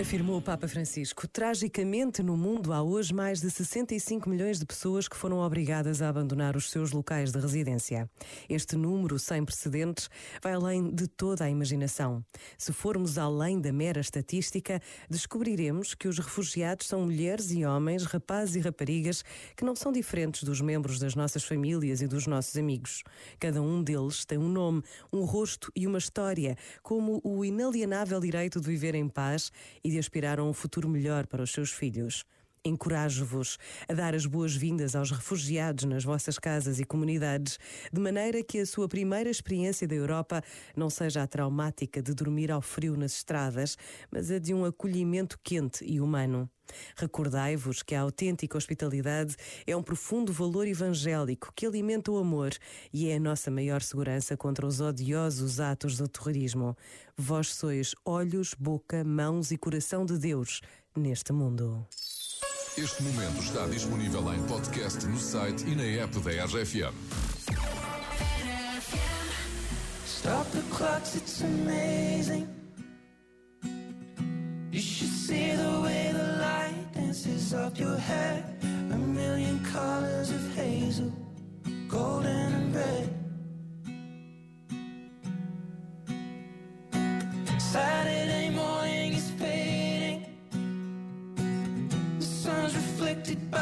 Afirmou o Papa Francisco. Tragicamente, no mundo há hoje mais de 65 milhões de pessoas que foram obrigadas a abandonar os seus locais de residência. Este número, sem precedentes, vai além de toda a imaginação. Se formos além da mera estatística, descobriremos que os refugiados são mulheres e homens, rapazes e raparigas que não são diferentes dos membros das nossas famílias e dos nossos amigos. Cada um deles tem um nome, um rosto e uma história, como o inalienável direito de viver em paz e de aspirar a um futuro melhor para os seus filhos. Encorajo-vos a dar as boas-vindas aos refugiados nas vossas casas e comunidades, de maneira que a sua primeira experiência da Europa não seja a traumática de dormir ao frio nas estradas, mas a de um acolhimento quente e humano. Recordai-vos que a autêntica hospitalidade é um profundo valor evangélico que alimenta o amor e é a nossa maior segurança contra os odiosos atos do terrorismo. Vós sois olhos, boca, mãos e coração de Deus neste mundo. Este momento está disponível em podcast no site e na app da RFM. Stop the clocks, it's amazing. You should see the way the light dances your hair. sit back.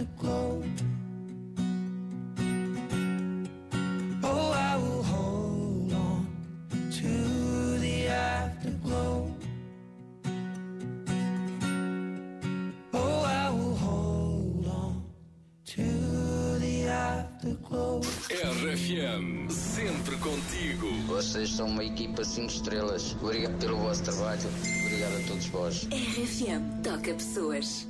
Afterglow. Oh, I will hold on to the afterglow. Oh, I will hold on to the afterglow. RFM, sempre contigo. Vocês são uma equipa 5 estrelas. Obrigado pelo vosso trabalho. Obrigado a todos vós. RFM toca pessoas.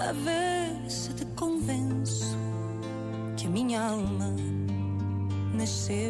a ver se te convenço que a minha alma nasceu.